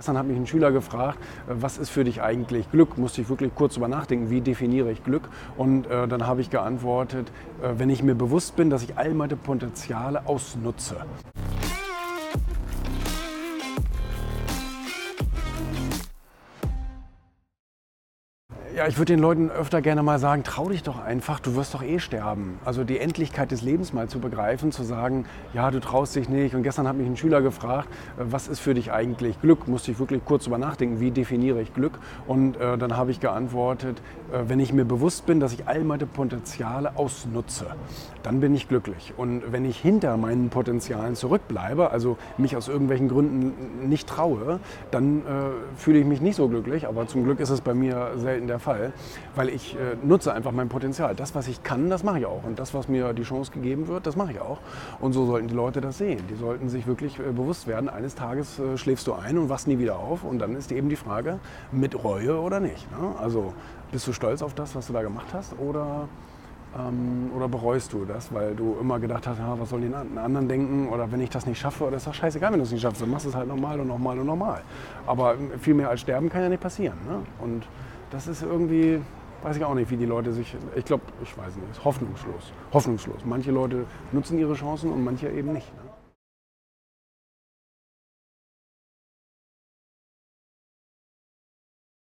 Gestern hat mich ein Schüler gefragt, äh, was ist für dich eigentlich Glück? Musste ich wirklich kurz drüber nachdenken, wie definiere ich Glück? Und äh, dann habe ich geantwortet, äh, wenn ich mir bewusst bin, dass ich all meine Potenziale ausnutze. Ja, ich würde den Leuten öfter gerne mal sagen, trau dich doch einfach, du wirst doch eh sterben. Also die Endlichkeit des Lebens mal zu begreifen, zu sagen, ja, du traust dich nicht. Und gestern hat mich ein Schüler gefragt, äh, was ist für dich eigentlich Glück? Musste ich wirklich kurz drüber nachdenken, wie definiere ich Glück? Und äh, dann habe ich geantwortet, äh, wenn ich mir bewusst bin, dass ich all meine Potenziale ausnutze, dann bin ich glücklich. Und wenn ich hinter meinen Potenzialen zurückbleibe, also mich aus irgendwelchen Gründen nicht traue, dann äh, fühle ich mich nicht so glücklich. Aber zum Glück ist es bei mir selten der Fall, weil ich äh, nutze einfach mein Potenzial. Das, was ich kann, das mache ich auch. Und das, was mir die Chance gegeben wird, das mache ich auch. Und so sollten die Leute das sehen. Die sollten sich wirklich äh, bewusst werden, eines Tages äh, schläfst du ein und wachst nie wieder auf. Und dann ist eben die Frage, mit Reue oder nicht. Ne? Also bist du stolz auf das, was du da gemacht hast oder ähm, oder bereust du das, weil du immer gedacht hast, ja, was sollen die anderen denken oder wenn ich das nicht schaffe, oder ist doch scheißegal, wenn du es nicht schaffst, dann machst du es halt nochmal und nochmal und nochmal. Aber viel mehr als sterben kann ja nicht passieren. Ne? Und das ist irgendwie, weiß ich auch nicht, wie die Leute sich, ich glaube, ich weiß nicht, ist hoffnungslos. Hoffnungslos. Manche Leute nutzen ihre Chancen und manche eben nicht. Ne?